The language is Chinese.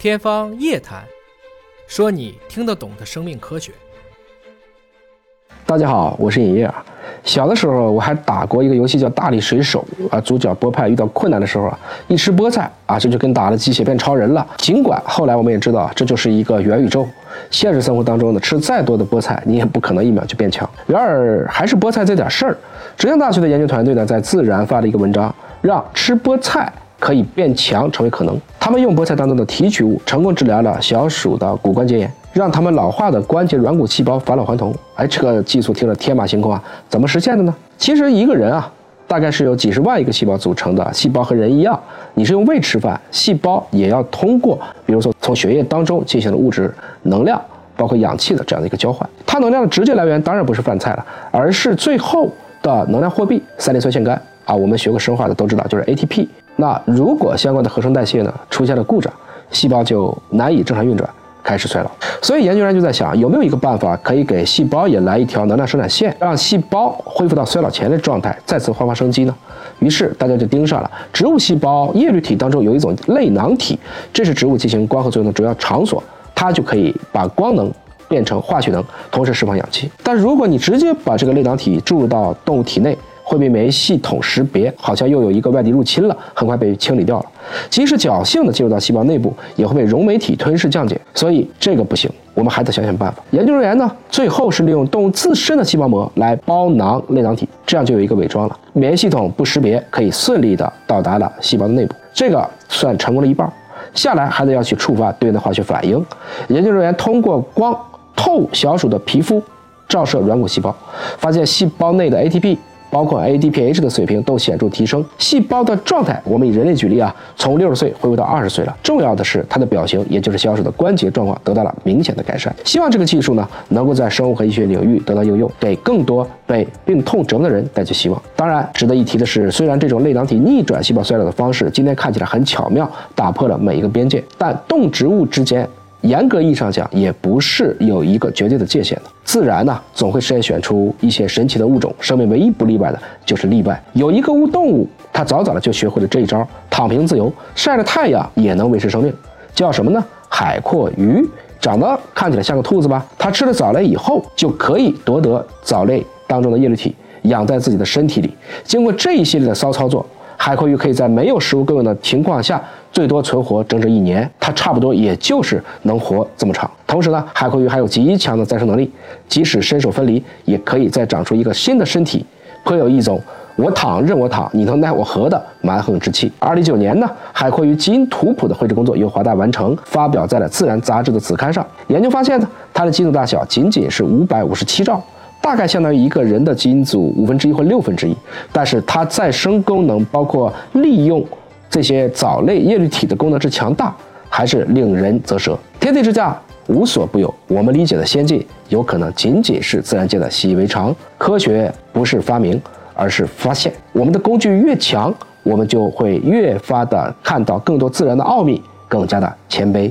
天方夜谭，说你听得懂的生命科学。大家好，我是尹烨。小的时候我还打过一个游戏叫《大力水手》啊，主角波派遇到困难的时候啊，一吃菠菜啊，这就跟打了鸡血变超人了。尽管后来我们也知道这就是一个元宇宙，现实生活当中呢，吃再多的菠菜，你也不可能一秒就变强。然而还是菠菜这点事儿，浙江大学的研究团队呢，在《自然》发了一个文章，让吃菠菜。可以变强成为可能。他们用菠菜当中的提取物，成功治疗了小鼠的骨关节炎，让他们老化的关节软骨细胞返老还童。哎，这个技术听着天马行空啊，怎么实现的呢？其实一个人啊，大概是由几十万一个细胞组成的。细胞和人一样，你是用胃吃饭，细胞也要通过，比如说从血液当中进行的物质、能量，包括氧气的这样的一个交换。它能量的直接来源当然不是饭菜了，而是最后的能量货币——三磷酸腺苷啊。我们学过生化的都知道，就是 ATP。那如果相关的合成代谢呢出现了故障，细胞就难以正常运转，开始衰老。所以研究人员就在想，有没有一个办法可以给细胞也来一条能量生产线，让细胞恢复到衰老前的状态，再次焕发生机呢？于是大家就盯上了植物细胞叶绿体当中有一种类囊体，这是植物进行光合作用的主要场所，它就可以把光能变成化学能，同时释放氧气。但如果你直接把这个类囊体注入到动物体内，会被免疫系统识别，好像又有一个外敌入侵了，很快被清理掉了。即使侥幸的进入到细胞内部，也会被溶酶体吞噬降解。所以这个不行，我们还得想想办法。研究人员呢，最后是利用动物自身的细胞膜来包囊类囊体，这样就有一个伪装了，免疫系统不识别，可以顺利的到达了细胞的内部。这个算成功了一半。下来还得要去触发对应的化学反应。研究人员通过光透小鼠的皮肤，照射软骨细胞，发现细胞内的 ATP。包括 ADPH 的水平都显著提升，细胞的状态，我们以人类举例啊，从六十岁恢复到二十岁了。重要的是它的表型，也就是小鼠的关节状况得到了明显的改善。希望这个技术呢，能够在生物和医学领域得到应用，给更多被病痛折磨的人带去希望。当然，值得一提的是，虽然这种类囊体逆转细胞衰老的方式今天看起来很巧妙，打破了每一个边界，但动植物之间。严格意义上讲，也不是有一个绝对的界限的。自然呢，总会筛选出一些神奇的物种。生命唯一不例外的就是例外。有一个物动物，它早早的就学会了这一招，躺平自由，晒着太阳也能维持生命。叫什么呢？海阔鱼，长得看起来像个兔子吧？它吃了藻类以后，就可以夺得藻类当中的叶绿体，养在自己的身体里。经过这一系列的骚操作。海阔鱼可以在没有食物供应的情况下，最多存活整整一年，它差不多也就是能活这么长。同时呢，海阔鱼还有极强的再生能力，即使身首分离，也可以再长出一个新的身体，颇有一种我躺任我躺，你能奈我何的蛮横之气。二零一九年呢，海阔鱼基因图谱的绘制工作由华大完成，发表在了《自然》杂志的子刊上。研究发现呢，它的基因大小仅仅是五百五十七兆。大概相当于一个人的基因组五分之一或六分之一，但是它再生功能，包括利用这些藻类叶绿体的功能之强大，还是令人啧舌。天地之价，无所不有。我们理解的先进，有可能仅仅是自然界的习以为常。科学不是发明，而是发现。我们的工具越强，我们就会越发的看到更多自然的奥秘，更加的谦卑。